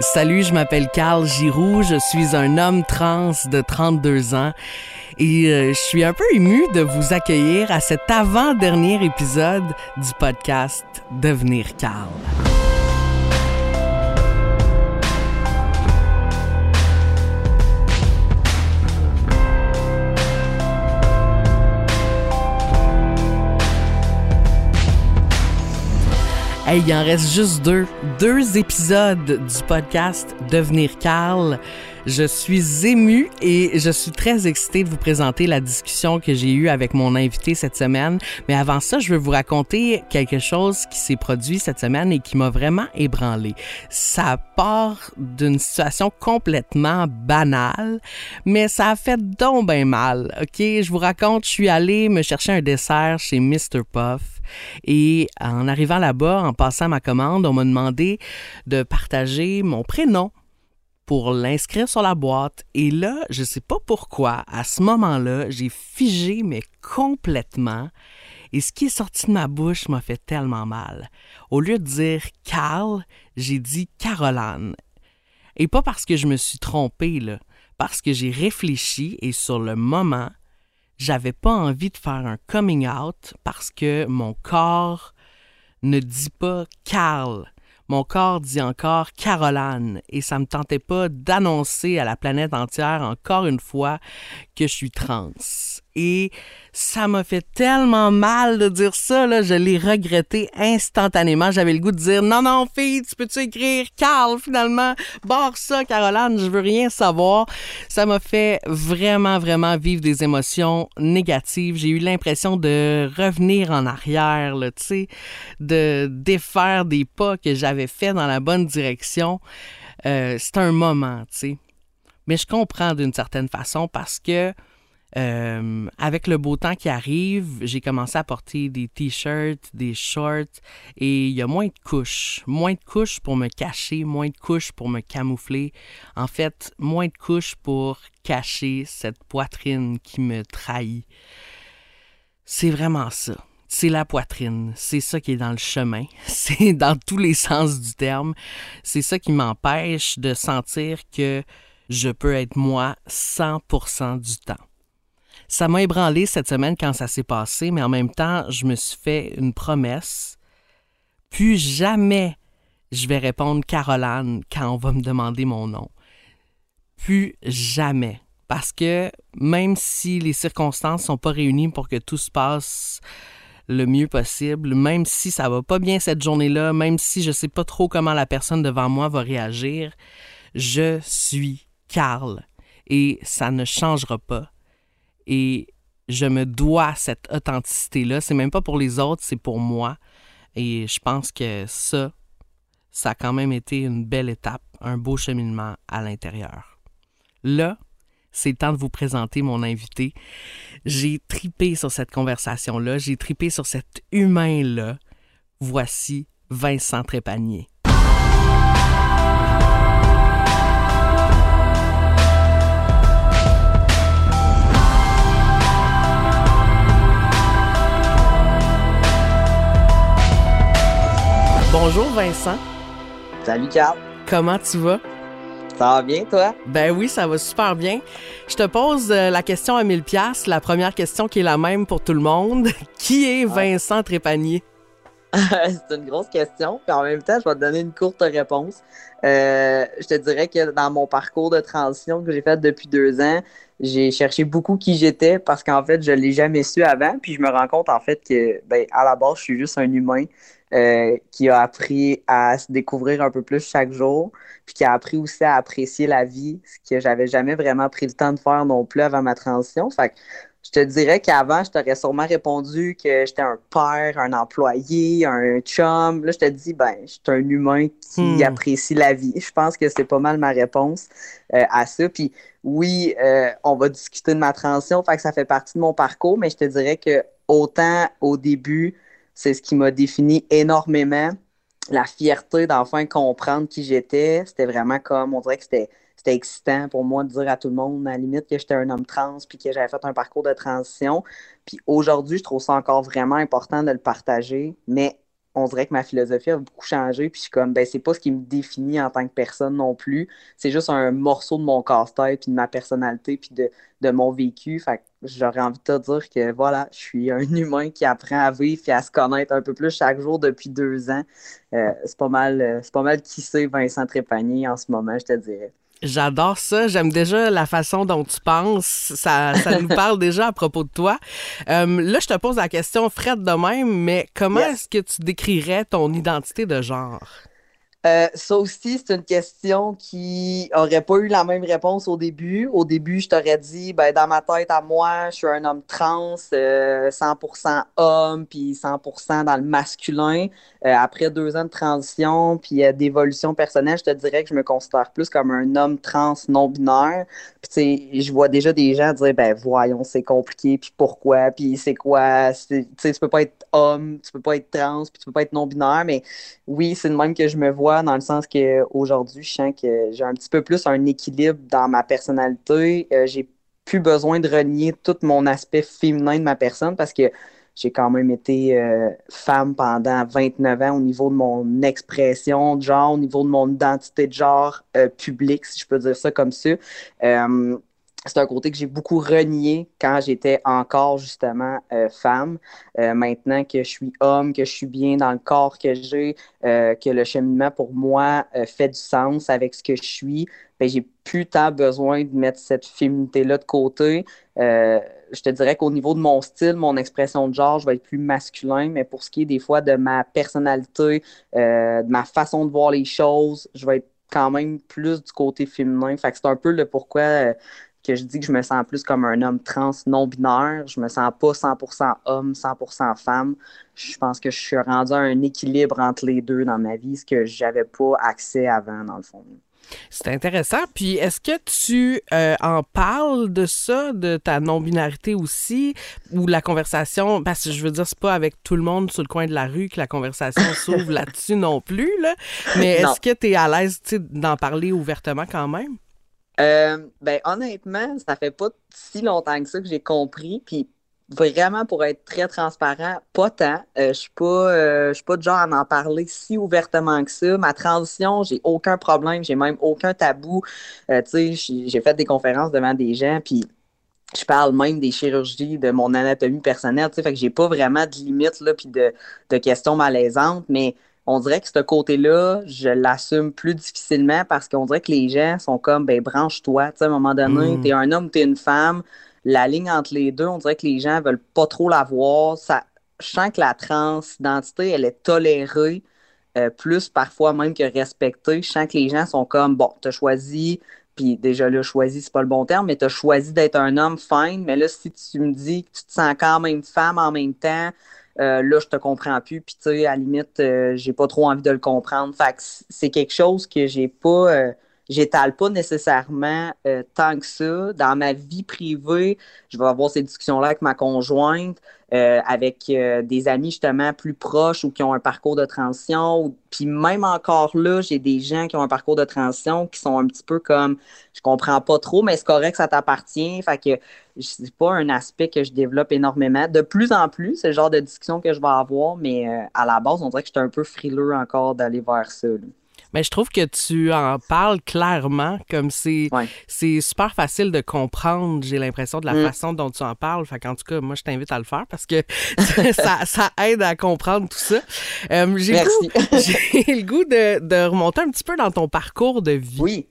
Salut, je m'appelle Carl Giroux, je suis un homme trans de 32 ans et euh, je suis un peu ému de vous accueillir à cet avant-dernier épisode du podcast Devenir Carl. Hey, il en reste juste deux. Deux épisodes du podcast Devenir Carl. Je suis ému et je suis très excitée de vous présenter la discussion que j'ai eue avec mon invité cette semaine. Mais avant ça, je veux vous raconter quelque chose qui s'est produit cette semaine et qui m'a vraiment ébranlé. Ça part d'une situation complètement banale, mais ça a fait donc bien mal. OK, je vous raconte, je suis allée me chercher un dessert chez Mr. Puff et en arrivant là-bas, en passant ma commande, on m'a demandé de partager mon prénom pour l'inscrire sur la boîte. Et là, je ne sais pas pourquoi, à ce moment-là, j'ai figé, mais complètement. Et ce qui est sorti de ma bouche m'a fait tellement mal. Au lieu de dire Carl, j'ai dit Caroline. Et pas parce que je me suis trompée, là, parce que j'ai réfléchi et sur le moment, j'avais pas envie de faire un coming out parce que mon corps ne dit pas Carl. Mon corps dit encore Caroline et ça me tentait pas d'annoncer à la planète entière encore une fois que je suis trans. Et ça m'a fait tellement mal de dire ça, là. Je l'ai regretté instantanément. J'avais le goût de dire, non, non, fille, tu peux-tu écrire Carl, finalement? Barre ça, Caroline, je veux rien savoir. Ça m'a fait vraiment, vraiment vivre des émotions négatives. J'ai eu l'impression de revenir en arrière, là, tu sais, de défaire des pas que j'avais fait dans la bonne direction. Euh, c'est un moment, tu sais. Mais je comprends d'une certaine façon parce que euh, avec le beau temps qui arrive, j'ai commencé à porter des t-shirts, des shorts et il y a moins de couches. Moins de couches pour me cacher, moins de couches pour me camoufler. En fait, moins de couches pour cacher cette poitrine qui me trahit. C'est vraiment ça. C'est la poitrine. C'est ça qui est dans le chemin. C'est dans tous les sens du terme. C'est ça qui m'empêche de sentir que je peux être moi 100% du temps. Ça m'a ébranlé cette semaine quand ça s'est passé, mais en même temps, je me suis fait une promesse. Plus jamais je vais répondre Caroline quand on va me demander mon nom. Plus jamais. Parce que même si les circonstances sont pas réunies pour que tout se passe le mieux possible, même si ça va pas bien cette journée-là, même si je sais pas trop comment la personne devant moi va réagir, je suis Carl et ça ne changera pas et je me dois cette authenticité-là. C'est même pas pour les autres, c'est pour moi. Et je pense que ça, ça a quand même été une belle étape, un beau cheminement à l'intérieur. Là, c'est le temps de vous présenter mon invité. J'ai tripé sur cette conversation-là, j'ai tripé sur cet humain-là. Voici Vincent Trépanier. Bonjour Vincent. Salut Carl. Comment tu vas? Ça va bien toi? Ben oui, ça va super bien. Je te pose euh, la question à 1000 pièces, la première question qui est la même pour tout le monde. Qui est Vincent Trépanier? c'est une grosse question, puis en même temps, je vais te donner une courte réponse. Euh, je te dirais que dans mon parcours de transition que j'ai fait depuis deux ans, j'ai cherché beaucoup qui j'étais parce qu'en fait, je l'ai jamais su avant, puis je me rends compte en fait que, ben, à la base, je suis juste un humain euh, qui a appris à se découvrir un peu plus chaque jour, puis qui a appris aussi à apprécier la vie, ce que j'avais jamais vraiment pris le temps de faire non plus avant ma transition. Fait que je te dirais qu'avant, je t'aurais sûrement répondu que j'étais un père, un employé, un chum. Là, je te dis, ben, je suis un humain qui hmm. apprécie la vie. Je pense que c'est pas mal ma réponse euh, à ça. Puis oui, euh, on va discuter de ma transition, fait que ça fait partie de mon parcours, mais je te dirais que autant au début, c'est ce qui m'a défini énormément. La fierté d'enfin comprendre qui j'étais, c'était vraiment comme, on dirait que c'était excitant pour moi de dire à tout le monde, à la limite, que j'étais un homme trans puis que j'avais fait un parcours de transition. Puis aujourd'hui, je trouve ça encore vraiment important de le partager. Mais on dirait que ma philosophie a beaucoup changé. Puis je suis comme, ben, c'est pas ce qui me définit en tant que personne non plus. C'est juste un morceau de mon casse-tête, puis de ma personnalité, puis de, de mon vécu. Fait j'aurais envie de te dire que voilà, je suis un humain qui apprend à vivre et à se connaître un peu plus chaque jour depuis deux ans. Euh, c'est pas mal, euh, c'est pas mal qui c'est Vincent Trépanier en ce moment, je te dirais. J'adore ça. J'aime déjà la façon dont tu penses. Ça, ça nous parle déjà à propos de toi. Euh, là, je te pose la question Fred de même, mais comment est-ce que tu décrirais ton identité de genre? Euh, ça aussi, c'est une question qui aurait pas eu la même réponse au début. Au début, je t'aurais dit, ben, dans ma tête à moi, je suis un homme trans, 100% euh, homme, puis 100% dans le masculin. Euh, après deux ans de transition, puis d'évolution personnelle, je te dirais que je me considère plus comme un homme trans non-binaire. Puis, je vois déjà des gens dire, ben, voyons, c'est compliqué, puis pourquoi, puis c'est quoi, tu sais, tu peux pas être homme, tu peux pas être trans, puis tu peux pas être non-binaire, mais oui, c'est le même que je me vois dans le sens qu'aujourd'hui, je sens que j'ai un petit peu plus un équilibre dans ma personnalité. Euh, j'ai plus besoin de renier tout mon aspect féminin de ma personne parce que j'ai quand même été euh, femme pendant 29 ans au niveau de mon expression de genre, au niveau de mon identité de genre euh, public, si je peux dire ça comme ça c'est un côté que j'ai beaucoup renié quand j'étais encore justement euh, femme. Euh, maintenant que je suis homme, que je suis bien dans le corps que j'ai, euh, que le cheminement pour moi fait du sens avec ce que je suis, ben, j'ai plus tant besoin de mettre cette féminité-là de côté. je te dirais qu'au niveau de mon style, mon expression de genre, je vais être plus masculin, mais pour ce qui est des fois de ma personnalité, de ma façon de voir les choses, je vais être quand même plus du côté féminin. Fait que c'est un peu le pourquoi que je dis que je me sens plus comme un homme trans non-binaire. Je me sens pas 100% homme, 100% femme. Je pense que je suis rendu à un équilibre entre les deux dans ma vie, ce que j'avais pas accès avant, dans le fond. C'est intéressant. Puis est-ce que tu euh, en parles de ça, de ta non-binarité aussi, ou la conversation, parce que je veux dire, c'est pas avec tout le monde sur le coin de la rue que la conversation s'ouvre là-dessus non plus, là. mais est-ce que tu es à l'aise d'en parler ouvertement quand même? Euh, ben honnêtement, ça fait pas si longtemps que ça que j'ai compris. Puis vraiment pour être très transparent, pas tant. Euh, je suis pas euh, suis pas de genre à en parler si ouvertement que ça. Ma transition, j'ai aucun problème, j'ai même aucun tabou. tu sais, j'ai fait des conférences devant des gens, puis je parle même des chirurgies, de mon anatomie personnelle, tu sais, fait que j'ai pas vraiment de limites là, puis de, de questions malaisantes, mais on dirait que ce côté-là, je l'assume plus difficilement parce qu'on dirait que les gens sont comme, ben, branche-toi. Tu sais, à un moment donné, mm. t'es un homme, t'es une femme. La ligne entre les deux, on dirait que les gens veulent pas trop la voir. Ça, je sens que la transidentité, elle est tolérée, euh, plus parfois même que respectée. Je sens que les gens sont comme, bon, t'as choisi, puis déjà là, choisi, c'est pas le bon terme, mais t'as choisi d'être un homme fine. Mais là, si tu me dis que tu te sens quand même femme en même temps, euh, là, je te comprends plus. Puis, tu sais, à la limite, euh, j'ai pas trop envie de le comprendre. Fait que c'est quelque chose que j'ai pas, euh, j'étale pas nécessairement tant que ça. Dans ma vie privée, je vais avoir ces discussions-là avec ma conjointe. Euh, avec euh, des amis justement plus proches ou qui ont un parcours de transition. Puis même encore là, j'ai des gens qui ont un parcours de transition qui sont un petit peu comme je comprends pas trop, mais c'est correct, ça t'appartient. Fait que c'est pas un aspect que je développe énormément. De plus en plus, c'est le genre de discussion que je vais avoir, mais euh, à la base, on dirait que j'étais un peu frileux encore d'aller vers ça. Mais je trouve que tu en parles clairement, comme c'est c'est super facile de comprendre, j'ai l'impression, de la mm. façon dont tu en parles. Fait qu'en tout cas, moi, je t'invite à le faire parce que ça, ça, aide à comprendre tout ça. Euh, j'ai le goût de, de, remonter un petit peu dans ton parcours de vie. Oui.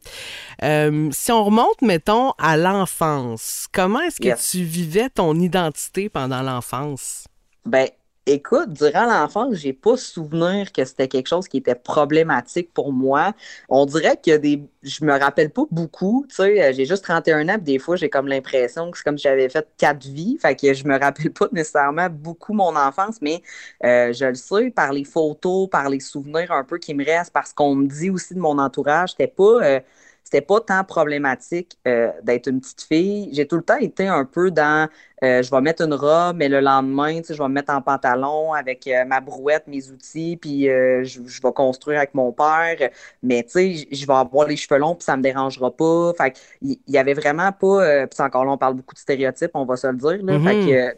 Euh, si on remonte, mettons, à l'enfance, comment est-ce que tu vivais ton identité pendant l'enfance? Ben, Écoute, durant l'enfance, j'ai pas souvenir que c'était quelque chose qui était problématique pour moi. On dirait a des. Je me rappelle pas beaucoup. Tu sais, j'ai juste 31 ans, des fois, j'ai comme l'impression que c'est comme si j'avais fait quatre vies. Fait que je me rappelle pas nécessairement beaucoup mon enfance, mais euh, je le sais par les photos, par les souvenirs un peu qui me restent, parce qu'on me dit aussi de mon entourage, c'était pas. Euh, c'était pas tant problématique euh, d'être une petite fille. J'ai tout le temps été un peu dans euh, je vais mettre une robe, mais le lendemain, je vais me mettre en pantalon avec euh, ma brouette, mes outils, puis je, vais construire avec mon père. Mais tu sais, je vais avoir les cheveux longs, puis ça me dérangera pas. Fait il y, avait vraiment pas. puis encore là, on parle beaucoup de stéréotypes, on va se le dire. Là, Fait mm-hmm. que sais,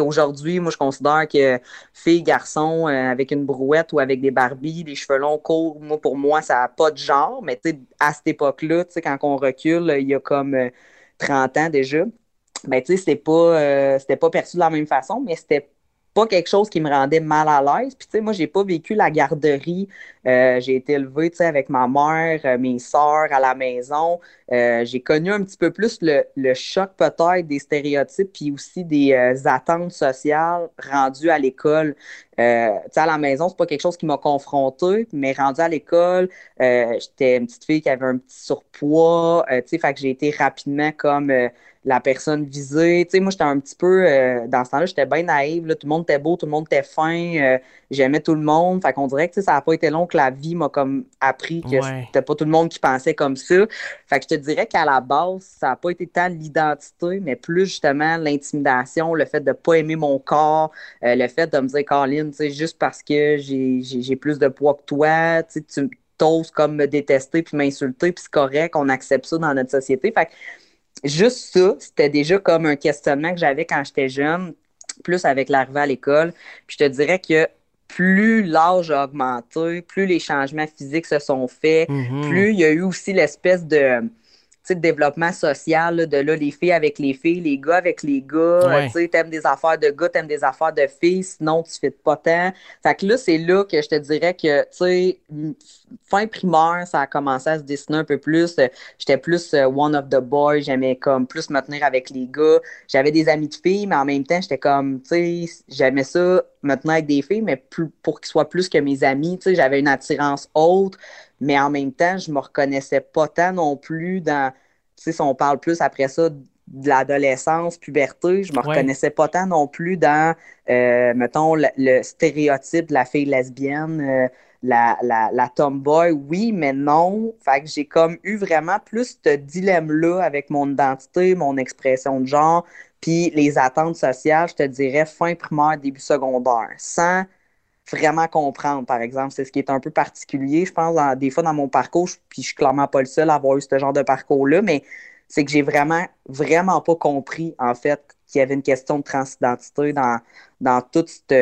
aujourd'hui, moi, je considère que fille, garçon, euh, avec une brouette ou avec des Barbies, des cheveux longs, courts, moi, pour moi, ça n'a pas de genre. Mais à cette époque-là, quand on recule, il y a comme 30 ans déjà, ben, tu pas, c'était pas perçu de la même façon, mais c'était pas quelque chose qui me rendait mal à l'aise. Puis, tu sais, moi, j'ai pas vécu la garderie. Euh, j'ai été élevée, tu sais, avec ma mère, euh, mes soeurs à la maison. Euh, j'ai connu un petit peu plus le, le choc peut-être des stéréotypes puis aussi des attentes sociales rendues à l'école. tu sais, à la maison, c'est pas quelque chose qui m'a confrontée, mais rendu à l'école, j'étais une petite fille qui avait un petit surpoids. tu sais, fait que j'ai été rapidement comme la personne visée. Tu sais, moi, j'étais un petit peu, euh, dans ce temps-là, j'étais bien naïve. Tout le monde était beau, tout le monde était fin. Euh, j'aimais tout le monde. Fait qu'on dirait que ça n'a pas été long que la vie m'a comme appris que c'était pas tout le monde qui pensait comme ça. Fait que je te dirais qu'à la base, ça n'a pas été tant l'identité, mais plus justement l'intimidation, le fait de pas aimer mon corps, euh, le fait de me dire, Caroline, tu sais, juste parce que j'ai plus de poids que toi, tu tu comme me détester puis m'insulter, puis c'est correct, on accepte ça dans notre société. Fait que juste ça, c'était déjà comme un questionnement que j'avais quand j'étais jeune, plus avec l'arrivée à l'école. Puis je te dirais que plus l'âge a augmenté, plus les changements physiques se sont faits, mm-hmm. plus il y a eu aussi l'espèce de de développement social, de là, les filles avec les filles, les gars avec les gars, tu sais, t'aimes des affaires de gars, t'aimes des affaires de filles, sinon tu fais pas tant. Fait que là, c'est là que je te dirais que, tu sais, fin primaire, ça a commencé à se dessiner un peu plus. J'étais plus euh, one of the boys, j'aimais comme plus me tenir avec les gars. J'avais des amis de filles, mais en même temps, j'étais comme, tu sais, j'aimais ça, me tenir avec des filles, mais plus, pour qu'ils soient plus que mes amis, tu sais, j'avais une attirance haute mais en même temps, je me reconnaissais pas tant non plus dans, tu sais, si on parle plus après ça de l'adolescence, puberté, je me reconnaissais pas tant non plus dans, euh, mettons, le, stéréotype de la fille lesbienne, euh, la, la, tomboy, oui, mais non. Fait que j'ai comme eu vraiment plus ce dilemme-là avec mon identité, mon expression de genre, puis les attentes sociales, je te dirais, fin primaire, début secondaire, sans vraiment comprendre, par exemple. C'est ce qui est un peu particulier, je pense, des fois dans mon parcours, puis je suis clairement pas le seul à avoir eu ce genre de parcours-là, mais c'est que j'ai vraiment, vraiment pas compris, en fait, qu'il y avait une question de transidentité dans, dans toute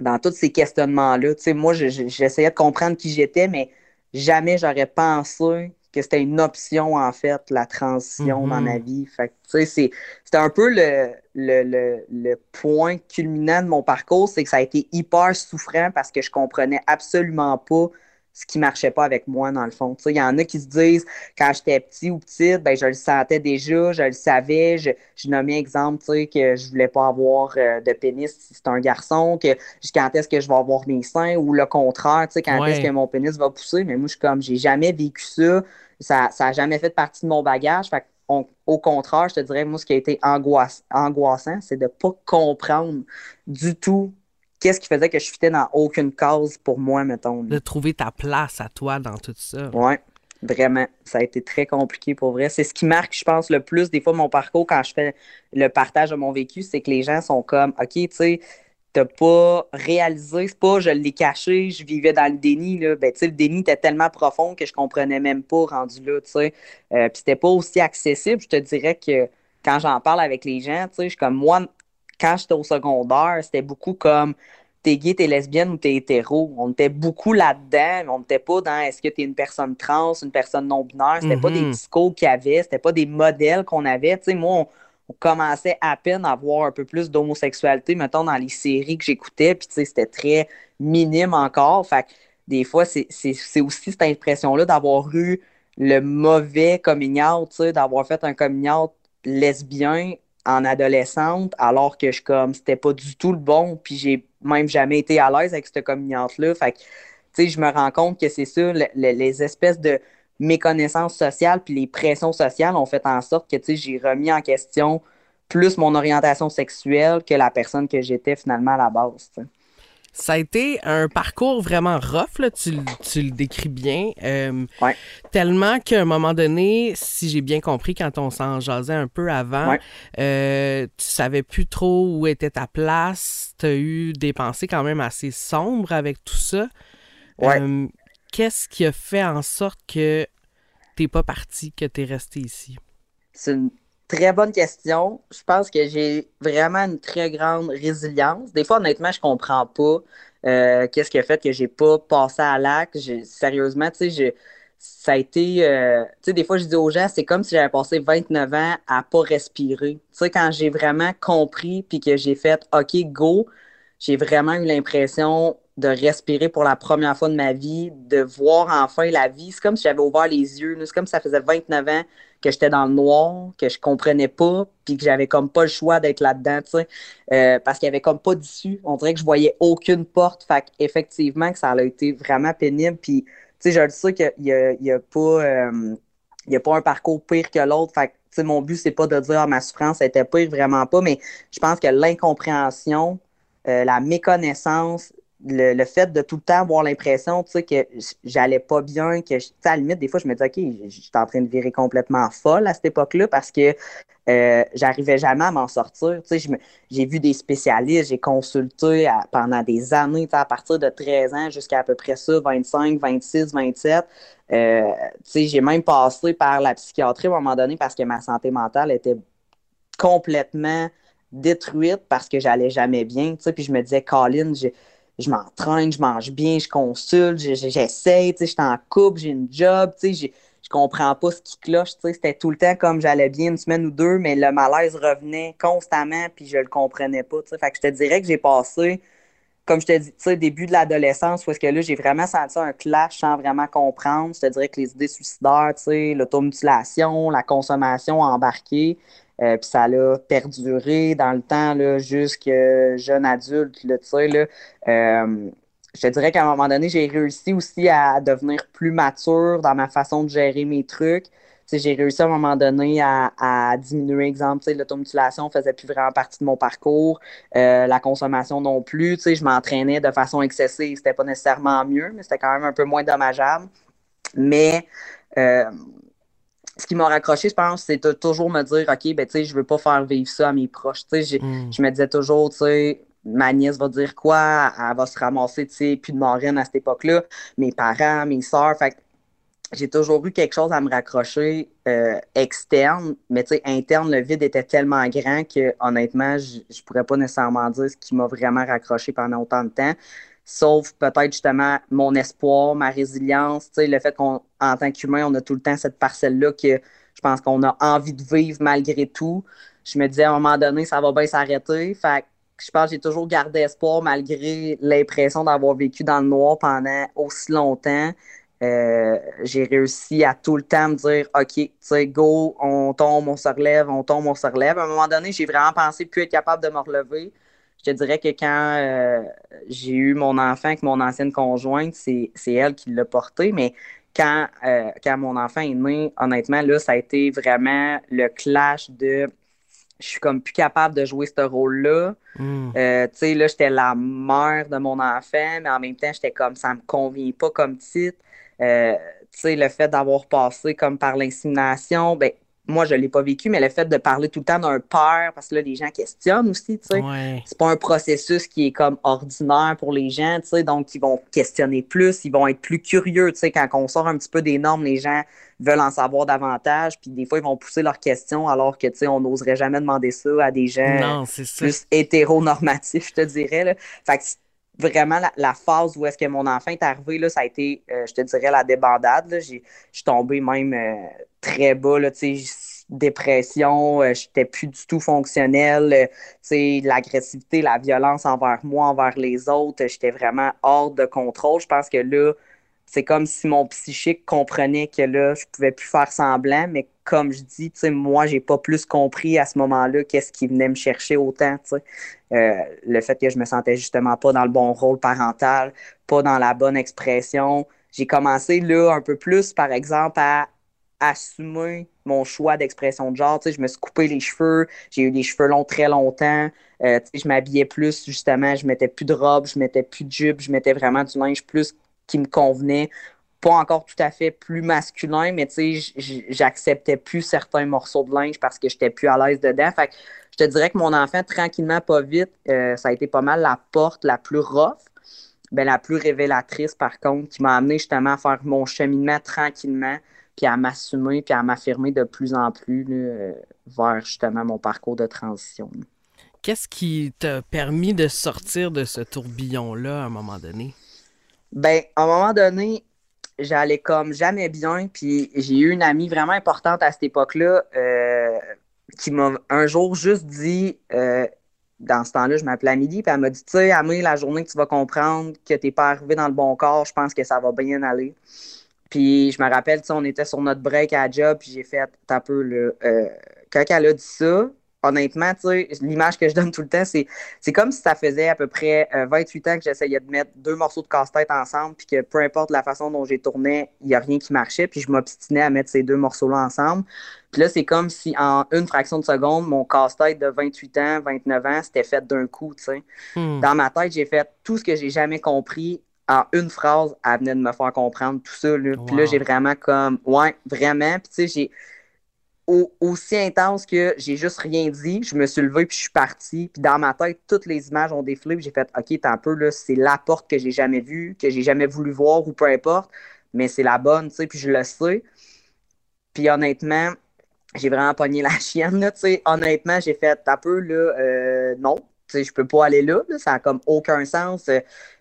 dans tous ces questionnements-là. Tu sais, moi, j'essayais de comprendre qui j'étais, mais jamais j'aurais pensé que c'était une option, en fait, la transition dans ma mm-hmm. vie. Fait tu sais, c'était un peu le, le, le, point culminant de mon parcours, c'est que ça a été hyper souffrant parce que je comprenais absolument pas ce qui marchait pas avec moi, dans le fond. Il y en a qui se disent, quand j'étais petit ou petite, ben, je le sentais déjà, je le savais. Je, je nommais exemple que je voulais pas avoir euh, de pénis si c'est un garçon, que quand est-ce que je vais avoir mes seins, ou le contraire, quand est-ce que mon pénis va pousser. Mais moi, je suis comme, j'ai jamais vécu ça. Ça n'a jamais fait partie de mon bagage. Fait au contraire, je te dirais, moi, ce qui a été angoissant, c'est de ne pas comprendre du tout qu'est-ce qui faisait que je fitais dans aucune cause pour moi, mettons. De trouver ta place à toi dans tout ça. Oui, vraiment. Ça a été très compliqué pour vrai. C'est ce qui marque, je pense, le plus des fois mon parcours quand je fais le partage de mon vécu, c'est que les gens sont comme, OK, tu sais, t'as pas réalisé, c'est pas je l'ai caché, je vivais dans le déni, là. Ben, le déni était tellement profond que je comprenais même pas rendu là, tu sais. Euh, puis c'était pas aussi accessible. Je te dirais que quand j'en parle avec les gens, tu sais, je comme moi, quand j'étais au secondaire, c'était beaucoup comme t'es gay, t'es lesbienne ou t'es hétéro. On était beaucoup là-dedans, mais on n'était pas dans est-ce que t'es une personne trans, une personne non-binaire? C'était pas des mm-hmm. discours qu'il y avait, c'était pas des modèles qu'on avait. Tu sais, moi, on, on commençait à peine à voir un peu plus d'homosexualité, mettons, dans les séries que j'écoutais, puis tu sais, c'était très minime encore. Fait des fois, c'est aussi cette impression-là d'avoir eu le mauvais coming out, tu sais, d'avoir fait un coming out lesbien en adolescente, alors que je comme c'était pas du tout le bon, puis j'ai même jamais été à l'aise avec ce coming out-là. Fait que, tu sais, je me rends compte que c'est ça, les espèces de méconnaissance sociale puis les pressions sociales ont fait en sorte que j'ai remis en question plus mon orientation sexuelle que la personne que j'étais finalement à la base. Ça a été un parcours vraiment rough, là, tu, le décris bien. Euh, tellement qu'à un moment donné, si j'ai bien compris, quand on s'en jasait un peu avant, euh, tu savais plus trop où était ta place. Tu as eu des pensées quand même assez sombres avec tout ça. Euh, qu'est-ce qui a fait en sorte que t'es pas parti, que tu es resté ici? C'est une Très bonne question. Je pense que j'ai vraiment une très grande résilience. Des fois, honnêtement, je comprends pas euh, qu'est-ce qui a fait que j'ai pas passé à l'acte. Sérieusement, tu sais, ça a été. Euh, tu sais, des fois, je dis aux gens, c'est comme si j'avais passé 29 ans à pas respirer. Tu sais, quand j'ai vraiment compris puis que j'ai fait OK, go, j'ai vraiment eu l'impression de respirer pour la première fois de ma vie, de voir enfin la vie. C'est comme si j'avais ouvert les yeux. C'est comme si ça faisait 29 ans que j'étais dans le noir, que je comprenais pas, puis que j'avais comme pas le choix d'être là-dedans, tu sais, euh, parce qu'il y avait comme pas d'issue. On dirait que je voyais aucune porte. Fait effectivement, que ça a été vraiment pénible. Puis, tu sais, je le sais qu'il y a, pas... Euh, il y a pas un parcours pire que l'autre. Fait que, mon but, c'est pas de dire ah, ma souffrance était pire, vraiment pas, mais je pense que l'incompréhension, euh, la méconnaissance, le, fait de tout le temps avoir l'impression, que j'allais pas bien, que, à la limite, des fois, je me disais, OK, j'étais en train de virer complètement folle à cette époque-là parce que euh, j'arrivais jamais à m'en sortir. J'ai vu des spécialistes, j'ai consulté pendant des années, à partir de 13 ans jusqu'à à peu près ça, 25, 26, 27. tu sais, j'ai même passé par la psychiatrie à un moment donné parce que ma santé mentale était complètement détruite parce que j'allais jamais bien. Puis je me disais, Colin, j'ai je m'entraîne, je mange bien, je consulte, j'essaie, je suis en couple, j'ai une job, je, je comprends pas ce qui cloche, c'était tout le temps comme j'allais bien une semaine ou deux, mais le malaise revenait constamment, puis je le comprenais pas, Fait que je te dirais que j'ai passé, comme je te dis, début de l'adolescence, parce que là, j'ai vraiment senti un clash sans vraiment comprendre. Je te dirais que les idées suicidaires, l'automutilation, la consommation embarquée, euh, puis ça l'a perduré dans le temps jusqu'à jeune adulte. Là, là, euh, je te dirais qu'à un moment donné, j'ai réussi aussi à devenir plus mature dans ma façon de gérer mes trucs. J'ai réussi à un moment donné à, diminuer, exemple, l'automutilation ne faisait plus vraiment partie de mon parcours, euh, la consommation non plus. Je m'entraînais de façon excessive. C'était pas nécessairement mieux, mais c'était quand même un peu moins dommageable. Mais ce qui m'a raccroché, je pense, c'est de toujours me dire, OK, ben, tu sais, je veux pas faire vivre ça à mes proches. Tu sais, hmm. je me disais toujours, tu sais, ma nièce va dire quoi? Elle va se ramasser, tu sais, plus de marraine à cette époque-là. Mes parents, mes soeurs. Fait j'ai toujours eu quelque chose à me raccrocher euh, externe, mais tu sais, interne, le vide était tellement grand que honnêtement, je, je pourrais pas nécessairement dire ce qui m'a vraiment raccroché pendant autant de temps sauf peut-être justement mon espoir, ma résilience, le fait qu'en tant qu'humain, on a tout le temps cette parcelle-là que je pense qu'on a envie de vivre malgré tout. Je me disais à un moment donné, ça va bien s'arrêter. Fait je pense que j'ai toujours gardé espoir malgré l'impression d'avoir vécu dans le noir pendant aussi longtemps. Euh, j'ai réussi à tout le temps me dire OK, tu go, on tombe, on se relève, on tombe, on se relève. À un moment donné, j'ai vraiment pensé plus être capable de me relever je te dirais que quand euh, j'ai eu mon enfant avec mon ancienne conjointe, c'est elle qui l'a porté, mais quand, euh, quand mon enfant est né, honnêtement, là, ça a été vraiment le clash de je suis comme plus capable de jouer ce rôle-là. Hmm. Euh, tu sais, là, j'étais la mère de mon enfant, mais en même temps, j'étais comme ça me convient pas comme titre. tu sais, le fait d'avoir passé comme par l'insémination, ben, moi, je ne l'ai pas vécu, mais le fait de parler tout le temps d'un père, parce que là, les gens questionnent aussi, tu sais. C'est pas un processus qui est comme ordinaire pour les gens, tu sais. Donc, ils vont questionner plus, ils vont être plus curieux, tu sais. Quand on sort un petit peu des normes, les gens veulent en savoir davantage, puis des fois, ils vont pousser leurs questions, alors que, tu sais, on n'oserait jamais demander ça à des gens plus hétéronormatifs, je te dirais, là. Fait que vraiment la, phase où est-ce que mon enfant est arrivé, là, ça a été, euh, je te dirais, la débandade. Je suis tombée même euh, très bas, là, dépression, euh, j'étais plus du tout fonctionnelle, l'agressivité, la violence envers moi, envers les autres, j'étais vraiment hors de contrôle. Je pense que là, c'est comme si mon psychique comprenait que là, je pouvais plus faire semblant, mais comme je dis, moi, j'ai pas plus compris à ce moment-là qu'est-ce qui venait me chercher autant. Euh, le fait que je me sentais justement pas dans le bon rôle parental, pas dans la bonne expression. J'ai commencé là un peu plus, par exemple, à assumer mon choix d'expression de genre. Tu sais, je me suis coupé les cheveux, j'ai eu des cheveux longs très longtemps. Euh, tu sais, je m'habillais plus, justement, je mettais plus de robe, je mettais plus de jupe, je mettais vraiment du linge plus qui me convenait. Pas encore tout à fait plus masculin, mais tu sais, j'acceptais plus certains morceaux de linge parce que j'étais plus à l'aise dedans. Fait te dirais que mon enfant, tranquillement, pas vite, euh, ça a été pas mal la porte la plus rough. Ben, la plus révélatrice, par contre, qui m'a amené justement à faire mon cheminement tranquillement, puis à m'assumer, puis à m'affirmer de plus en plus, euh, vers justement mon parcours de transition. Qu'est-ce qui t'a permis de sortir de ce tourbillon-là à un moment donné? Ben, à un moment donné, j'allais comme jamais bien, puis j'ai eu une amie vraiment importante à cette époque-là euh, qui m'a un jour juste dit, euh, dans ce temps-là, je m'appelais Amélie, puis elle m'a dit, tu sais, la journée que tu vas comprendre que t'es pas arrivé dans le bon corps, je pense que ça va bien aller. Puis je me rappelle, tu sais, on était sur notre break à job, puis j'ai fait un peu le. Euh, quand elle a dit ça, honnêtement, tu sais, l'image que je donne tout le temps, c'est, c'est comme si ça faisait à peu près 28 euh, ans que j'essayais de mettre deux morceaux de casse-tête ensemble, puis que peu importe la façon dont j'ai tourné, il n'y a rien qui marchait, puis je m'obstinais à mettre ces deux morceaux-là ensemble. Puis là, c'est comme si en une fraction de seconde, mon casse-tête de 28 ans, 29 ans, c'était fait d'un coup, tu sais. Hmm. Dans ma tête, j'ai fait tout ce que j'ai jamais compris en une phrase, elle venait de me faire comprendre tout ça. Là. Puis là, j'ai vraiment comme, ouais, vraiment. Puis tu sais, j'ai aussi intense que j'ai juste rien dit. Je me suis levé puis je suis parti. Puis dans ma tête, toutes les images ont défilé. J'ai fait OK, t'es un peu là, c'est la porte que j'ai jamais vue, que j'ai jamais voulu voir ou peu importe. Mais c'est la bonne, tu sais, puis je le sais. Puis honnêtement, j'ai vraiment pogné la chienne, là, tu sais. Honnêtement, j'ai fait un peu là, euh, non, tu sais, je peux pas aller là, ça n'a comme aucun sens.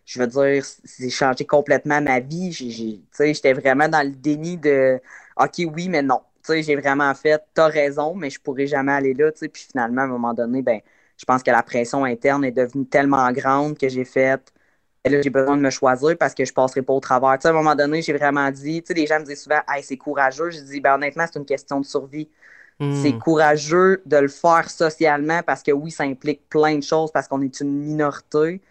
Je veux dire, c'est changé complètement ma vie. Tu sais, j'étais vraiment dans le déni de OK, oui, mais non j'ai vraiment fait, t'as raison, mais je pourrais jamais aller là, tu Puis finalement, à un moment donné, ben, je pense que la pression interne est devenue tellement grande que j'ai fait, ben là, j'ai besoin de me choisir parce que je passerai pas au travers. Tu à un moment donné, j'ai vraiment dit, tu sais, les gens me disent souvent, hey, c'est courageux. Je dis, ben, honnêtement, c'est une question de survie. Hmm. C'est courageux de le faire socialement parce que oui, ça implique plein de choses parce qu'on est une minorité.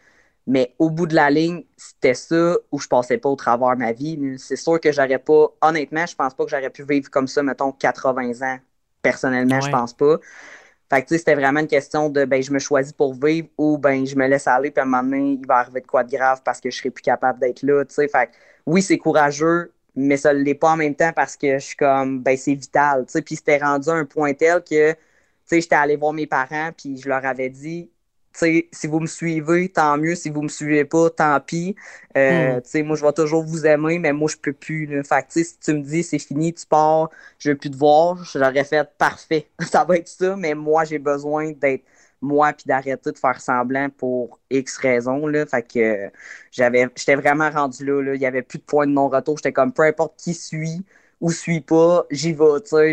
Mais au bout de la ligne, c'était ça où je passais pas au travers de ma vie. C'est sûr que j'aurais pas, honnêtement, je pense pas que j'aurais pu vivre comme ça, mettons, 80 ans. Personnellement, je pense pas. Fait que, tu sais, c'était vraiment une question de, ben, je me choisis pour vivre ou, ben, je me laisse aller, puis à un moment donné, il va arriver de quoi de grave parce que je serai plus capable d'être là, tu sais. Fait que, oui, c'est courageux, mais ça l'est pas en même temps parce que je suis comme, ben, c'est vital, tu sais. Puis c'était rendu à un point tel que, tu sais, j'étais allé voir mes parents, puis je leur avais dit, si vous me suivez, tant mieux. Si vous me suivez pas, tant pis. Euh, hmm. Moi, je vais toujours vous aimer, mais moi, je peux plus. Là. Fait que, si tu me dis c'est fini, tu pars, je veux plus te voir, j'aurais fait parfait. ça va être ça, mais moi, j'ai besoin d'être moi puis d'arrêter de faire semblant pour X raisons. Là. Fait que j'avais j'étais vraiment rendu là, là. Il y avait plus de point de non-retour. J'étais comme peu importe qui suit ou suit pas, j'y vais.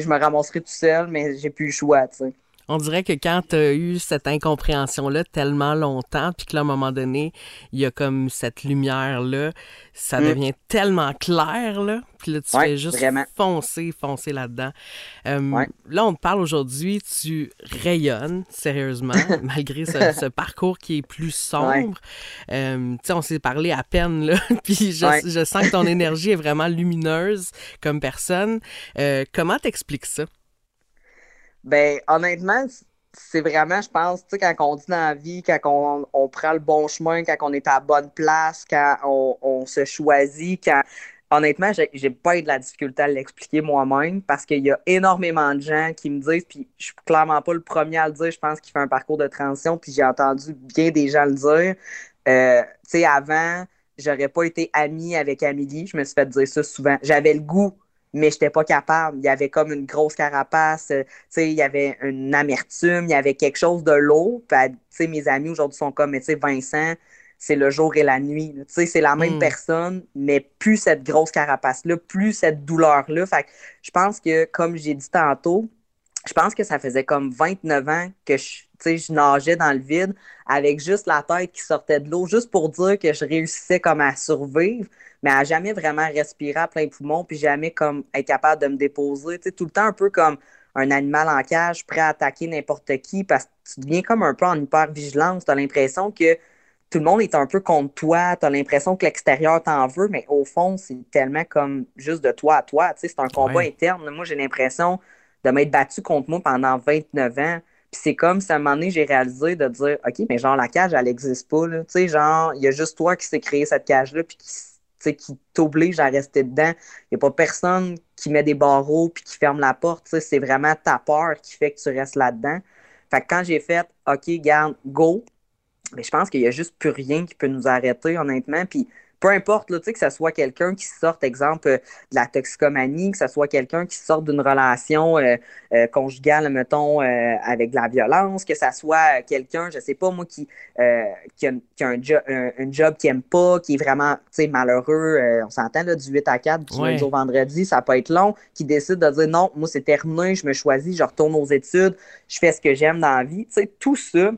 Je me ramasserai tout seul, mais j'ai plus le choix. sais. On dirait que quand tu as eu cette incompréhension-là tellement longtemps, puis que là, à un moment donné, il y a comme cette lumière-là, ça mm. devient tellement clair, là. Puis là, tu fais juste foncer, foncer là-dedans. Euh, là, on te parle aujourd'hui, tu rayonnes, sérieusement, malgré ce, parcours qui est plus sombre. Euh, tu sais, on s'est parlé à peine, là, puis je, sens que ton énergie est vraiment lumineuse comme personne. Euh, comment t'expliques ça? Ben, honnêtement, c'est vraiment, je pense, tu sais, quand on dit dans la vie, quand on, prend le bon chemin, quand on est à la bonne place, quand on, se choisit, quand. Honnêtement, j'ai pas eu de la difficulté à l'expliquer moi-même parce qu'il y a énormément de gens qui me disent, puis je suis clairement pas le premier à le dire, je pense qu'il fait un parcours de transition, puis j'ai entendu bien des gens le dire. Euh, tu sais, avant, j'aurais pas été amie avec Amélie, je me suis fait dire ça souvent. J'avais le goût mais je n'étais pas capable. Il y avait comme une grosse carapace, euh, il y avait une amertume, il y avait quelque chose de lourd. mes amis aujourd'hui sont comme, tu Vincent, c'est le jour et la nuit. C'est la même hmm. personne, mais plus cette grosse carapace-là, plus cette douleur-là. Fait je pense que, comme j'ai dit tantôt, je pense que ça faisait comme 29 ans que je, je nageais dans le vide avec juste la tête qui sortait de l'eau, juste pour dire que je réussissais comme à survivre mais à jamais vraiment respirer à plein poumon, puis jamais comme être capable de me déposer. Tout le temps un peu comme un animal en cage, prêt à attaquer n'importe qui, parce que tu deviens comme un peu en hyper-vigilance. Tu as l'impression que tout le monde est un peu contre toi, tu as l'impression que l'extérieur t'en veut, mais au fond, c'est tellement comme juste de toi à toi. C'est un combat interne. Moi, j'ai l'impression de m'être battu contre moi pendant 29 ans. Puis c'est comme si à un moment donné, j'ai réalisé de dire OK, mais genre, la cage, elle n'existe pas. Tu sais, genre, il y a juste toi qui s'est créé cette cage-là, puis qui qui t'oblige à rester dedans. Il n'y a pas personne qui met des barreaux puis qui ferme la porte. C'est vraiment ta peur qui fait que tu restes là-dedans. Fait que quand j'ai fait OK, garde, go, mais je pense qu'il n'y a juste plus rien qui peut nous arrêter, honnêtement. Puis peu importe, là, que ce soit quelqu'un qui sorte, exemple, euh, de la toxicomanie, que ce soit quelqu'un qui sorte d'une relation euh, euh, conjugale, mettons, avec de la violence, que ce soit quelqu'un, je sais pas, moi, qui, qui, a, un, job, un, job qu'il n'aime pas, qui est vraiment, malheureux, on s'entend, du 8 à 4, du lundi au vendredi, ça peut être long, qui décide de dire non, moi, c'est terminé, je me choisis, je retourne aux études, je fais ce que j'aime dans la vie. Tu sais, tout ça,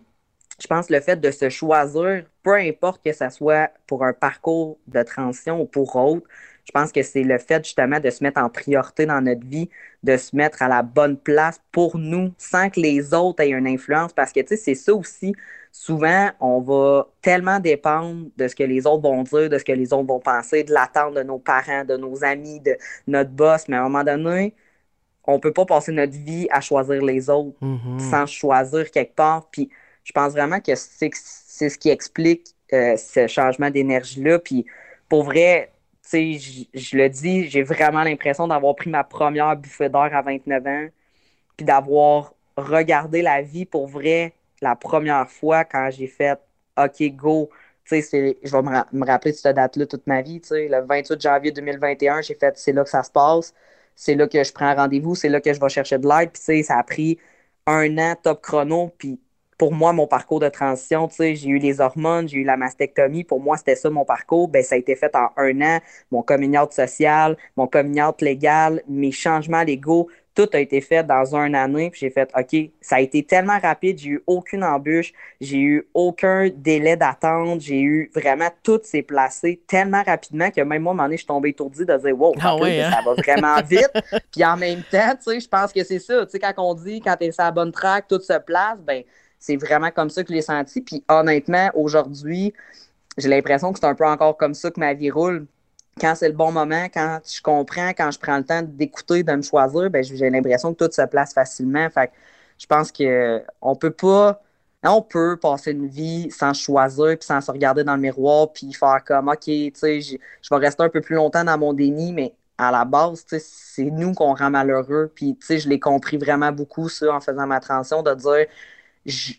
je pense le fait de se choisir, peu importe que ce soit pour un parcours de transition ou pour autre, je pense que c'est le fait justement de se mettre en priorité dans notre vie, de se mettre à la bonne place pour nous sans que les autres aient une influence. Parce que, tu sais, c'est ça aussi. Souvent, on va tellement dépendre de ce que les autres vont dire, de ce que les autres vont penser, de l'attente de nos parents, de nos amis, de notre boss. Mais à un moment donné, on ne peut pas passer notre vie à choisir les autres mm-hmm. sans choisir quelque part. Puis, je pense vraiment que c'est ce qui explique euh, ce changement d'énergie-là. Puis pour vrai, je le dis, j'ai vraiment l'impression d'avoir pris ma première bouffée d'air à 29 ans, puis d'avoir regardé la vie pour vrai la première fois quand j'ai fait OK, go. Je vais me, rappeler de cette date-là toute ma vie. Tu sais, le 28 janvier 2021, j'ai fait c'est là que ça se passe, c'est là que je prends rendez-vous, c'est là que je vais chercher de l'aide. Puis, ça a pris un an top chrono, puis pour moi, mon parcours de transition, tu sais, j'ai eu les hormones, j'ai eu la mastectomie. Pour moi, c'était ça mon parcours. Ben, ça a été fait en un an. Mon coming social, mon coming légal, mes changements légaux, tout a été fait dans un année. Puis j'ai fait, OK, ça a été tellement rapide. J'ai eu aucune embûche. J'ai eu aucun délai d'attente. J'ai eu vraiment tout s'est placé tellement rapidement que même moi, à un moment donné, je suis tombée étourdie de dire, wow, ah hein? ça va vraiment vite. puis en même temps, tu sais, je pense que c'est ça. Tu sais, quand on dit, quand tu es sur la bonne track, tout se place, ben, c'est vraiment comme ça que je l'ai senti. Puis honnêtement, aujourd'hui, j'ai l'impression que c'est un peu encore comme ça que ma vie roule. Quand c'est le bon moment, quand je comprends, quand je prends le temps d'écouter, de me choisir, ben, j'ai l'impression que tout se place facilement. Fait je pense qu'on peut pas. On peut passer une vie sans choisir, puis sans se regarder dans le miroir, puis faire comme, OK, tu sais, je vais rester un peu plus longtemps dans mon déni, mais à la base, c'est nous qu'on rend malheureux. Puis, tu sais, je l'ai compris vraiment beaucoup, ça, en faisant ma transition, de dire, je,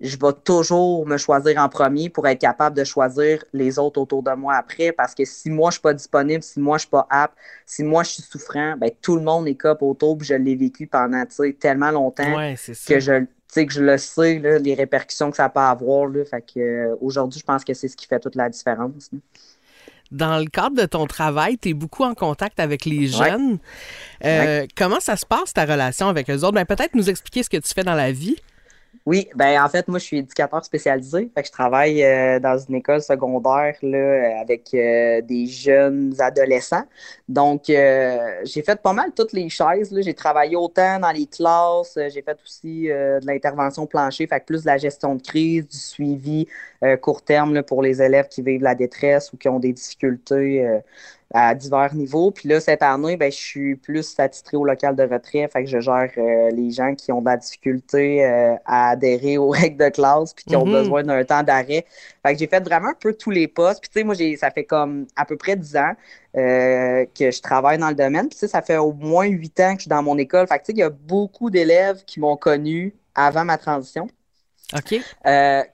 je, vais toujours me choisir en premier pour être capable de choisir les autres autour de moi après. Parce que si moi, je suis pas disponible, si moi, je suis pas apte, si moi, je suis souffrant, ben, tout le monde est cop autour. je l'ai vécu pendant tellement longtemps que je que je le sais, les répercussions que ça peut avoir. Là, fait que, euh, aujourd'hui, je pense que c'est ce qui fait toute la différence. Dans le cadre de ton travail, tu es beaucoup en contact avec les jeunes. Euh, comment ça se passe ta relation avec eux autres? Ben, peut-être nous expliquer ce que tu fais dans la vie. Oui, ben en fait, moi, je suis éducateur spécialisé. Fait que je travaille euh, dans une école secondaire là, avec euh, des jeunes adolescents. Donc, euh, j'ai fait pas mal toutes les chaises. J'ai travaillé autant dans les classes, j'ai fait aussi de l'intervention plancher, fait que plus de la gestion de crise, du suivi court terme là, pour les élèves qui vivent la détresse ou qui ont des difficultés à divers niveaux. Puis là, cette année, ben, je suis plus attitré au local de retrait, fait que je gère euh, les gens qui ont de la difficulté euh, à adhérer aux règles de classe puis qui ont mm-hmm. besoin d'un temps d'arrêt. Fait que j'ai fait vraiment un peu tous les postes. Puis tu sais, moi, j'ai, ça fait comme à peu près 10 ans euh, que je travaille dans le domaine. Puis tu sais, ça fait au moins 8 ans que je suis dans mon école. Fait que tu sais, il y a beaucoup d'élèves qui m'ont connu avant ma transition. OK.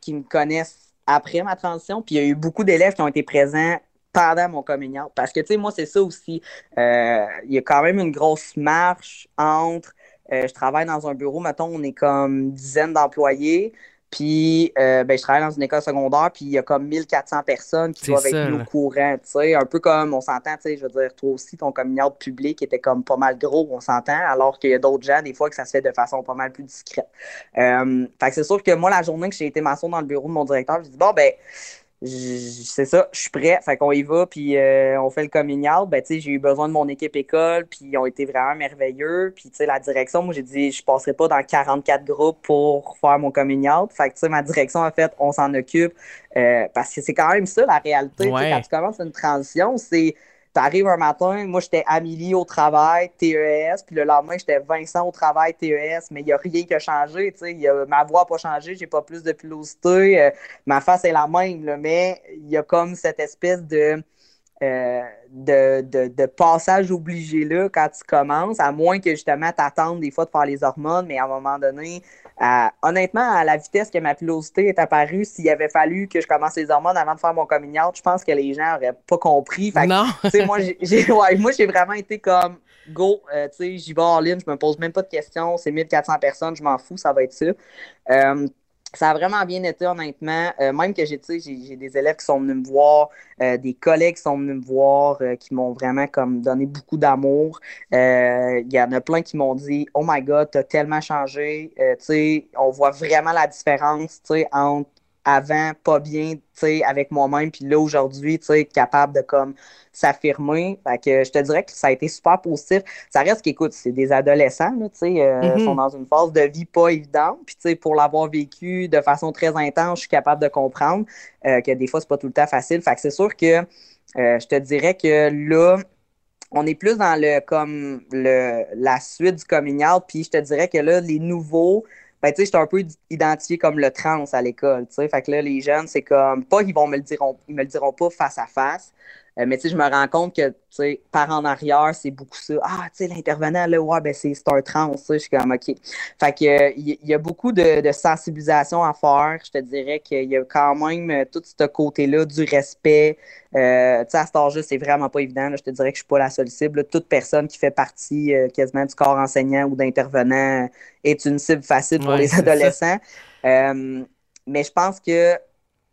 qui me connaissent après ma transition. Puis il y a eu beaucoup d'élèves qui ont été présents pendant mon coming Parce que, tu sais, moi, c'est ça aussi. Euh, il y a quand même une grosse marche entre. Euh, je travaille dans un bureau, mettons, on est comme une dizaine d'employés. Puis, euh, ben, je travaille dans une école secondaire, puis il y a comme 1400 personnes qui doivent être nous courant, tu sais, un peu comme on s'entend, tu sais, je veux dire, toi aussi, ton coming public était comme pas mal gros, on s'entend, alors qu'il y a d'autres gens, des fois, que ça se fait de façon pas mal plus discrète. fait que c'est sûr que moi, la journée que j'ai été maçon dans le bureau de mon directeur, je dis, bon, ben, c'est ça, je suis prêt. Fait qu'on y va, puis euh, on fait le coming out. Ben, j'ai eu besoin de mon équipe école, puis ils ont été vraiment merveilleux. Puis, tu sais, la direction, moi, j'ai dit, je passerai pas dans 44 groupes pour faire mon coming out. Fait que, tu sais, ma direction a fait, on s'en occupe. Euh, parce que c'est quand même ça, la réalité. Quand tu commences une transition, c'est T'arrives un matin, moi j'étais Amélie au travail, TES, puis le lendemain j'étais Vincent au travail, TES, mais il n'y a rien qui a changé, tu sais, ma voix n'a pas changé, j'ai pas plus de pilosité, euh, ma face est la même, mais il y a comme cette espèce de euh, de, de, passage obligé là quand tu commences, à moins que justement t'attendes des fois de faire les hormones, mais à un moment donné, honnêtement, à la vitesse que ma pilosité est apparue, s'il avait fallu que je commence les hormones avant de faire mon coming out, je pense que les gens n'auraient pas compris. non. moi, j'ai ouais, moi, vraiment été comme go, euh, tu sais, j'y vais en ligne, je me pose même pas de questions, c'est 1400 personnes, je m'en fous, ça va être ça. Euh, ça a vraiment bien été, honnêtement. Euh, même que j'ai, j'ai des élèves qui sont venus me voir, des collègues qui sont venus me voir, qui m'ont vraiment comme donné beaucoup d'amour. Il y en a plein qui m'ont dit Oh my God, t'as tellement changé. on voit vraiment la différence entre avant pas bien, avec moi-même, puis là, aujourd'hui, capable de, comme, s'affirmer. Fait que je te dirais que ça a été super positif. Ça reste qu'écoute, c'est des adolescents, sais, euh, mm-hmm. sont dans une phase de vie pas évidente, puis pour l'avoir vécu de façon très intense, je suis capable de comprendre euh, que des fois, c'est pas tout le temps facile. Fait que c'est sûr que euh, je te dirais que là, on est plus dans le comme le la suite du coming out, puis je te dirais que là, les nouveaux ben, tu sais, j'étais un peu identifié comme le trans à l'école, tu sais. Fait que là, les jeunes, c'est comme, pas qu'ils vont me le diront, ils me le diront pas face à face, euh, mais tu sais, je me rends compte que, tu sais, par en arrière, c'est beaucoup ça. Ah, tu sais, l'intervenant, là, ouais, ben c'est un trans, ça. Je suis comme, OK. Fait que, il y, a beaucoup de, sensibilisation à faire. Je te dirais qu'il y a quand même euh, tout ce côté-là du respect. Euh, tu sais, à cet âge-là, c'est vraiment pas évident. Je te dirais que je suis pas la seule cible. Toute personne qui fait partie quasiment du corps enseignant ou d'intervenant est une cible facile pour les adolescents. mais je pense que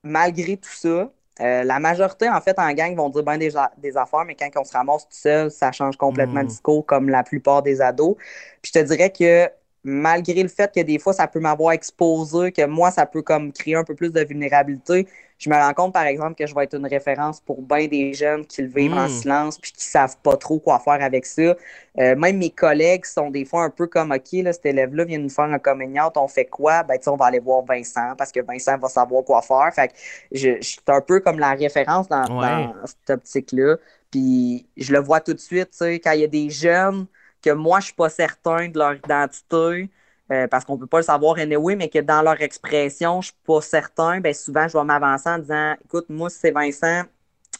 malgré tout ça, euh, la majorité, en fait, en gang, vont dire bien des, des, affaires, mais quand on se ramasse tout seul, ça change complètement hmm. discours, comme la plupart des ados. Puis je te dirais que malgré le fait que des fois, ça peut m'avoir exposé, que moi, ça peut comme créer un peu plus de vulnérabilité, je me rends compte, par exemple, que je vais être une référence pour bien des jeunes qui le vivent en hmm. silence puis qui savent pas trop quoi faire avec ça. Euh, même mes collègues sont des fois un peu comme, OK, là, cet élève-là vient nous faire un coming on fait quoi? Ben, tu on va aller voir Vincent parce que Vincent va savoir quoi faire. Fait que je, suis un peu comme la référence dans, dans cette optique-là. Puis je le vois tout de suite, tu sais, quand il y a des jeunes que moi, je suis pas certain de leur identité, euh, parce qu'on peut pas le savoir anyway, mais que dans leur expression, je suis pas certain, ben souvent, je vais m'avancer en disant, écoute, moi, c'est Vincent,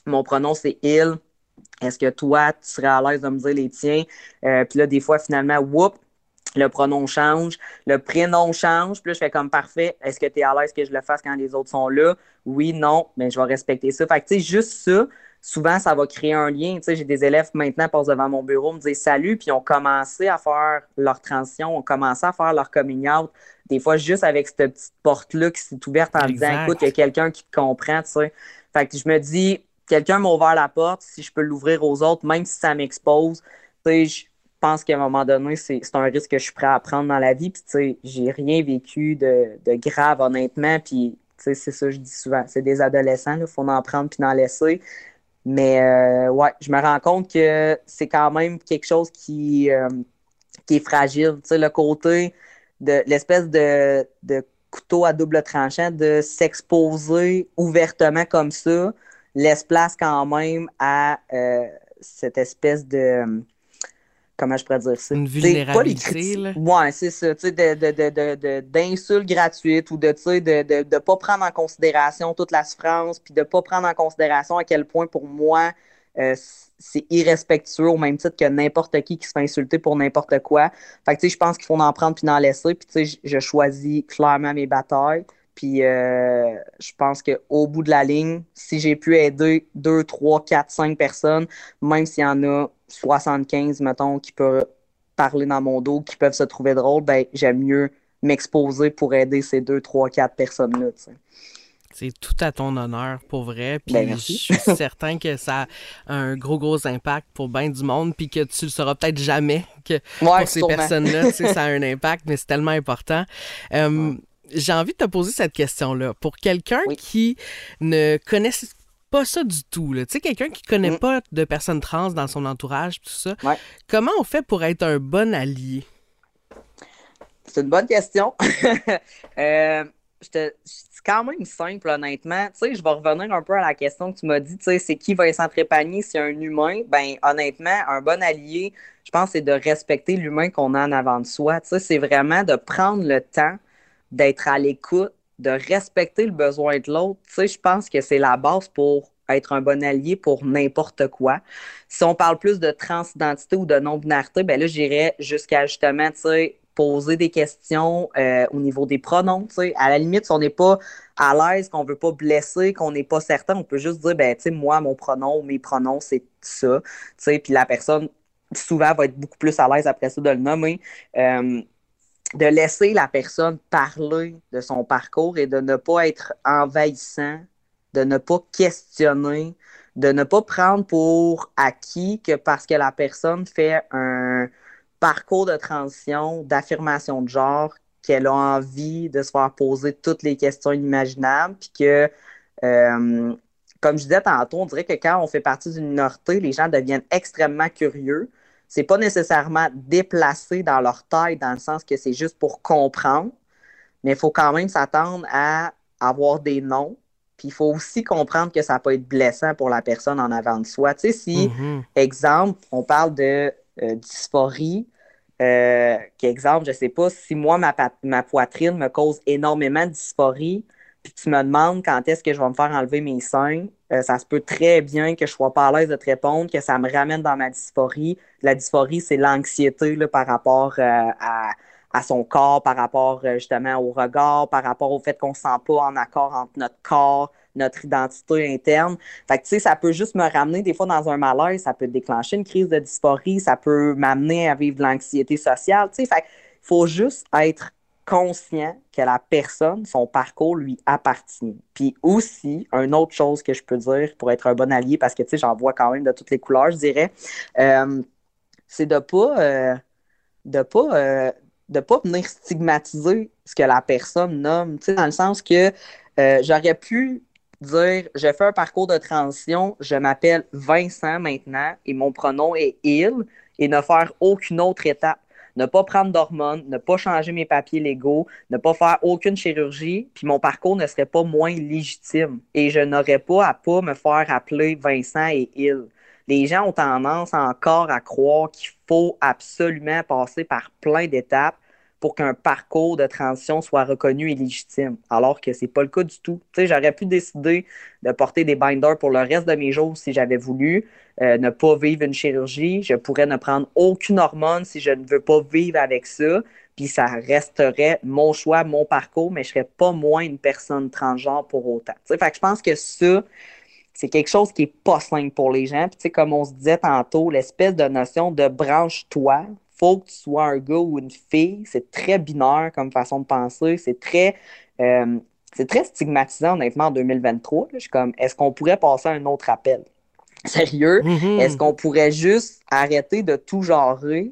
mon pronom, c'est il. Est-ce que toi, tu serais à l'aise de me dire les tiens? Euh, puis là, des fois, finalement, whoop, le pronom change, le prénom change, puis là, je fais comme parfait. Est-ce que tu es à l'aise que je le fasse quand les autres sont là? Oui, non, mais je vais respecter ça. Fait que, tu sais, juste ça, souvent, ça va créer un lien. Tu sais, j'ai des élèves maintenant passent devant mon bureau, me disent salut, puis ils ont commencé à faire leur transition, ont commencé à faire leur coming out. Des fois, juste avec cette petite porte-là qui s'est ouverte en disant écoute, il y a quelqu'un qui te comprend, tu sais. Fait que je me dis, quelqu'un m'a ouvert la porte, si je peux l'ouvrir aux autres, même si ça m'expose, tu sais, je pense qu'à un moment donné, c'est un risque que je suis prêt à prendre dans la vie. Puis, tu sais, j'ai rien vécu de, de grave, honnêtement. Puis, c'est ça que je dis souvent. C'est des adolescents, il faut en prendre puis en laisser. Mais euh, ouais, je me rends compte que c'est quand même quelque chose qui, euh, qui est fragile. Tu sais, le côté de l'espèce de, de couteau à double tranchant, de s'exposer ouvertement comme ça, laisse place quand même à euh, cette espèce de comment je pourrais dire ça? Une vulnérabilité, là. Ouais, c'est ça, tu sais, d'insultes gratuites ou de, tu sais, de, de, de, pas prendre en considération toute la souffrance, puis de pas prendre en considération à quel point, pour moi, euh, c'est irrespectueux au même titre que n'importe qui qui se fait insulter pour n'importe quoi. Fait que, tu sais, je pense qu'il faut en prendre puis en laisser, puis, tu sais, je choisis clairement mes batailles. Puis euh, je pense qu'au bout de la ligne, si j'ai pu aider 2, 3, 4, 5 personnes, même s'il y en a 75, mettons, qui peuvent parler dans mon dos, qui peuvent se trouver drôles, ben j'aime mieux m'exposer pour aider ces 2, 3, 4 personnes-là. C'est tout à ton honneur, pour vrai. Puis ben, je suis certain que ça a un gros, gros impact pour bien du monde, puis que tu le sauras peut-être jamais que pour ces personnes-là, ça a un impact, mais c'est tellement important. Euh, j'ai envie de te poser cette question-là. Pour quelqu'un qui ne connaît pas ça du tout, tu sais, quelqu'un qui connaît mm. pas de personnes trans dans son entourage, tout ça, comment on fait pour être un bon allié? C'est une bonne question. euh, c'est quand même simple, honnêtement. Tu sais, je vais revenir un peu à la question que tu m'as dit, tu sais, c'est qui va s'entrépagner si un humain? Ben, honnêtement, un bon allié, je pense, c'est de respecter l'humain qu'on a en avant de soi. Tu sais, c'est vraiment de prendre le temps d'être à l'écoute, de respecter le besoin de l'autre. Tu sais, je pense que c'est la base pour être un bon allié pour n'importe quoi. Si on parle plus de transidentité ou de non-binarité, ben là, j'irais jusqu'à justement, tu sais, poser des questions euh, au niveau des pronoms. À la limite, si on n'est pas à l'aise, qu'on ne veut pas blesser, qu'on n'est pas certain, on peut juste dire, ben, tu sais, moi, mon pronom mes pronoms, c'est ça. Puis la personne, souvent, va être beaucoup plus à l'aise après ça de le nommer. Euh, de laisser la personne parler de son parcours et de ne pas être envahissant, de ne pas questionner, de ne pas prendre pour acquis que parce que la personne fait un parcours de transition, d'affirmation de genre, qu'elle a envie de se faire poser toutes les questions inimaginables, puis que, euh, comme je disais tantôt, on dirait que quand on fait partie d'une minorité, les gens deviennent extrêmement curieux. C'est pas nécessairement déplacé dans leur taille, dans le sens que c'est juste pour comprendre, mais il faut quand même s'attendre à avoir des noms. Puis il faut aussi comprendre que ça peut être blessant pour la personne en avant de soi. Tu sais, si, mm-hmm. exemple, on parle de euh, dysphorie, euh, exemple, je sais pas, si moi, ma, ma poitrine me cause énormément de dysphorie, puis tu me demandes quand est-ce que je vais me faire enlever mes seins, euh, ça se peut très bien que je sois pas à l'aise de te répondre, que ça me ramène dans ma dysphorie. La dysphorie, c'est l'anxiété par rapport euh, à, son corps, par rapport euh, justement au regard, par rapport au fait qu'on ne se sent pas en accord entre notre corps, notre identité interne. Fait que, tu sais, ça peut juste me ramener des fois dans un malaise, ça peut déclencher une crise de dysphorie, ça peut m'amener à vivre de l'anxiété sociale, tu sais. Fait faut juste être conscient que la personne, son parcours lui appartient. Puis aussi, une autre chose que je peux dire pour être un bon allié, parce que, tu sais, j'en vois quand même de toutes les couleurs, je dirais, euh, c'est de pas... Euh, de pas euh, de pas venir stigmatiser ce que la personne nomme, tu sais, dans le sens que j'aurais pu dire je fais un parcours de transition, je m'appelle Vincent maintenant et mon pronom est il et ne faire aucune autre étape. Ne pas prendre d'hormones, ne pas changer mes papiers légaux, ne pas faire aucune chirurgie, puis mon parcours ne serait pas moins légitime. Et je n'aurais pas à pas me faire appeler Vincent et il. Les gens ont tendance encore à croire qu'il faut absolument passer par plein d'étapes pour qu'un parcours de transition soit reconnu et légitime, alors que c'est pas le cas du tout. Tu sais, j'aurais pu décider de porter des binders pour le reste de mes jours si j'avais voulu, euh, ne pas vivre une chirurgie, je pourrais ne prendre aucune hormone si je ne veux pas vivre avec ça, puis ça resterait mon choix, mon parcours, mais je serais pas moins une personne transgenre pour autant. Tu sais, fait que je pense que ça, c'est quelque chose qui est pas simple pour les gens. Puis, tu comme on se disait tantôt, l'espèce de notion de branche-toi, faut que tu sois un gars ou une fille. C'est très binaire comme façon de penser. C'est très, euh, c'est très stigmatisant, honnêtement, en 2023. Je suis comme, est-ce qu'on pourrait passer à un autre appel? Sérieux? Mm-hmm. Est-ce qu'on pourrait juste arrêter de tout genrer?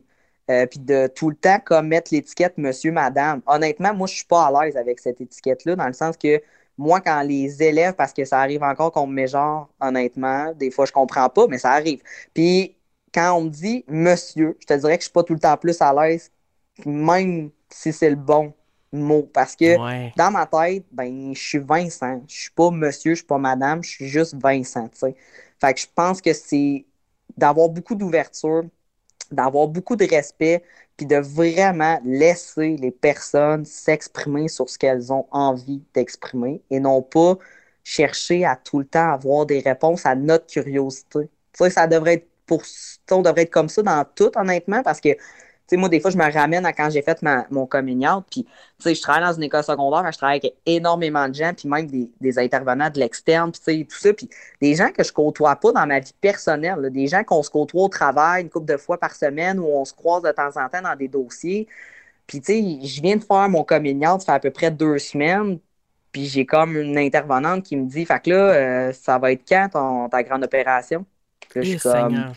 Euh, puis de tout le temps commettre l'étiquette monsieur, madame? Honnêtement, moi, je suis pas à l'aise avec cette étiquette-là, dans le sens que moi, quand les élèves, parce que ça arrive encore qu'on me met genre, honnêtement, des fois, je comprends pas, mais ça arrive. Puis quand on me dit monsieur, je te dirais que je suis pas tout le temps plus à l'aise, même si c'est le bon mot. Parce que dans ma tête, ben, je suis Vincent. Je suis pas monsieur, je suis pas madame, je suis juste Vincent. Fait que je pense que c'est d'avoir beaucoup d'ouverture, d'avoir beaucoup de respect, puis de vraiment laisser les personnes s'exprimer sur ce qu'elles ont envie d'exprimer et non pas chercher à tout le temps avoir des réponses à notre curiosité. sais, ça devrait être pour on devrait être comme ça dans tout, honnêtement, parce que moi, des fois, je me ramène à quand j'ai fait mon coming puis, tu sais, je travaille dans une école secondaire, je travaille avec énormément de gens, puis même des, intervenants de l'externe, puis, tu sais, tout ça, puis des gens que je côtoie pas dans ma vie personnelle, des gens qu'on se côtoie au travail une couple de fois par semaine, où on se croise de temps en temps dans des dossiers, puis, tu sais, je viens de faire mon coming ça fait à peu près deux semaines, puis j'ai comme une intervenante qui me dit, fait que là, euh, ça va être quand ta grande opération? Je suis comme.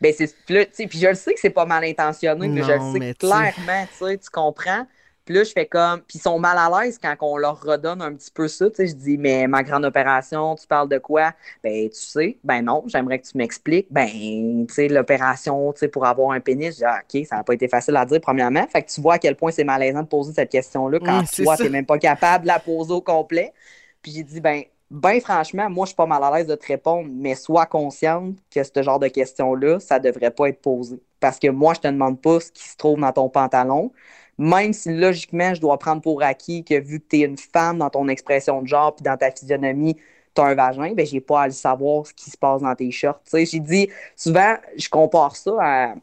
Ben, c'est. Puis je le sais que c'est pas mal intentionné, mais je le sais clairement, tu comprends. Puis là, je fais comme. Puis ils sont mal à l'aise quand on leur redonne un petit peu ça. Tu sais, je dis, mais ma grande opération, tu parles de quoi? Ben, tu sais, ben non, j'aimerais que tu m'expliques. Ben, tu sais, l'opération, tu sais, pour avoir un pénis, je dis, ah, OK, ça n'a pas été facile à dire, premièrement. Fait que tu vois à quel point c'est malaisant de poser cette question-là quand toi, tu n'es même pas capable de la poser au complet. Puis j'ai dit, ben, ben franchement, moi, je suis pas mal à l'aise de te répondre, mais sois consciente que ce genre de questions-là, ça devrait pas être posé. Parce que moi, je te demande pas ce qui se trouve dans ton pantalon, même si logiquement, je dois prendre pour acquis que vu que tu es une femme dans ton expression de genre puis dans ta physionomie, tu as un vagin, ben j'ai pas à le savoir ce qui se passe dans tes shorts. J'ai dit, souvent, je compare ça à,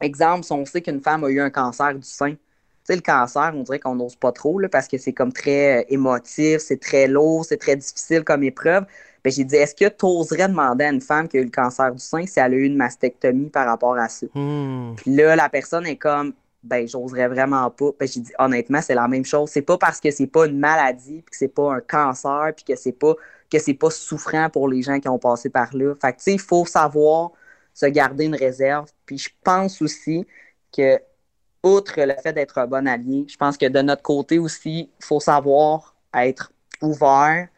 exemple, si on sait qu'une femme a eu un cancer du sein. Sais, le cancer, on dirait qu'on n'ose pas trop là, parce que c'est comme très euh, émotif, c'est très lourd, c'est très difficile comme épreuve. Ben, j'ai dit, est-ce que tu oserais demander à une femme qui a eu le cancer du sein si elle a eu une mastectomie par rapport à ça? Hmm. Puis là, la personne est comme, ben, j'oserais vraiment pas. Ben, j'ai dit, honnêtement, c'est la même chose. C'est pas parce que c'est pas une maladie, puis que c'est pas un cancer, puis que c'est pas, que c'est pas souffrant pour les gens qui ont passé par là. Fait que, tu sais, il faut savoir se garder une réserve. Puis je pense aussi que, outre le fait d'être un bon allié, je pense que de notre côté aussi, il faut savoir être ouvert,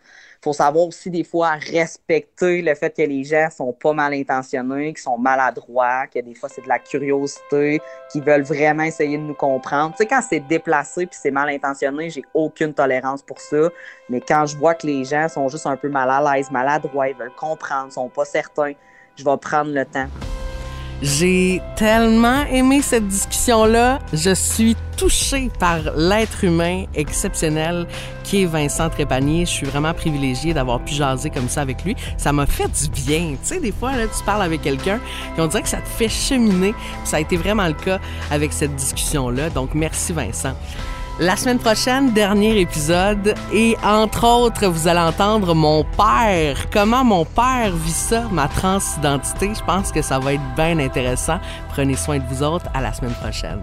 faut savoir aussi des fois respecter le fait que les gens sont pas mal intentionnés, qu'ils sont maladroits, que des fois c'est de la curiosité, qu'ils veulent vraiment essayer de nous comprendre. Tu sais, quand c'est déplacé puis c'est mal intentionné, j'ai aucune tolérance pour ça. Mais quand je vois que les gens sont juste un peu mal à l'aise, maladroits, ils veulent comprendre, sont pas certains, je vais prendre le temps. J'ai tellement aimé cette discussion-là. Je suis touchée par l'être humain exceptionnel qui est Vincent Trépanier. Je suis vraiment privilégiée d'avoir pu jaser comme ça avec lui. Ça m'a fait du bien. Tu sais, des fois, là, tu parles avec quelqu'un et on dirait que ça te fait cheminer. Ça a été vraiment le cas avec cette discussion-là. Donc, merci Vincent. La semaine prochaine, dernier épisode. Et entre autres, vous allez entendre mon père. Comment mon père vit ça, ma transidentité? Je pense que ça va être bien intéressant. Prenez soin de vous autres. À la semaine prochaine.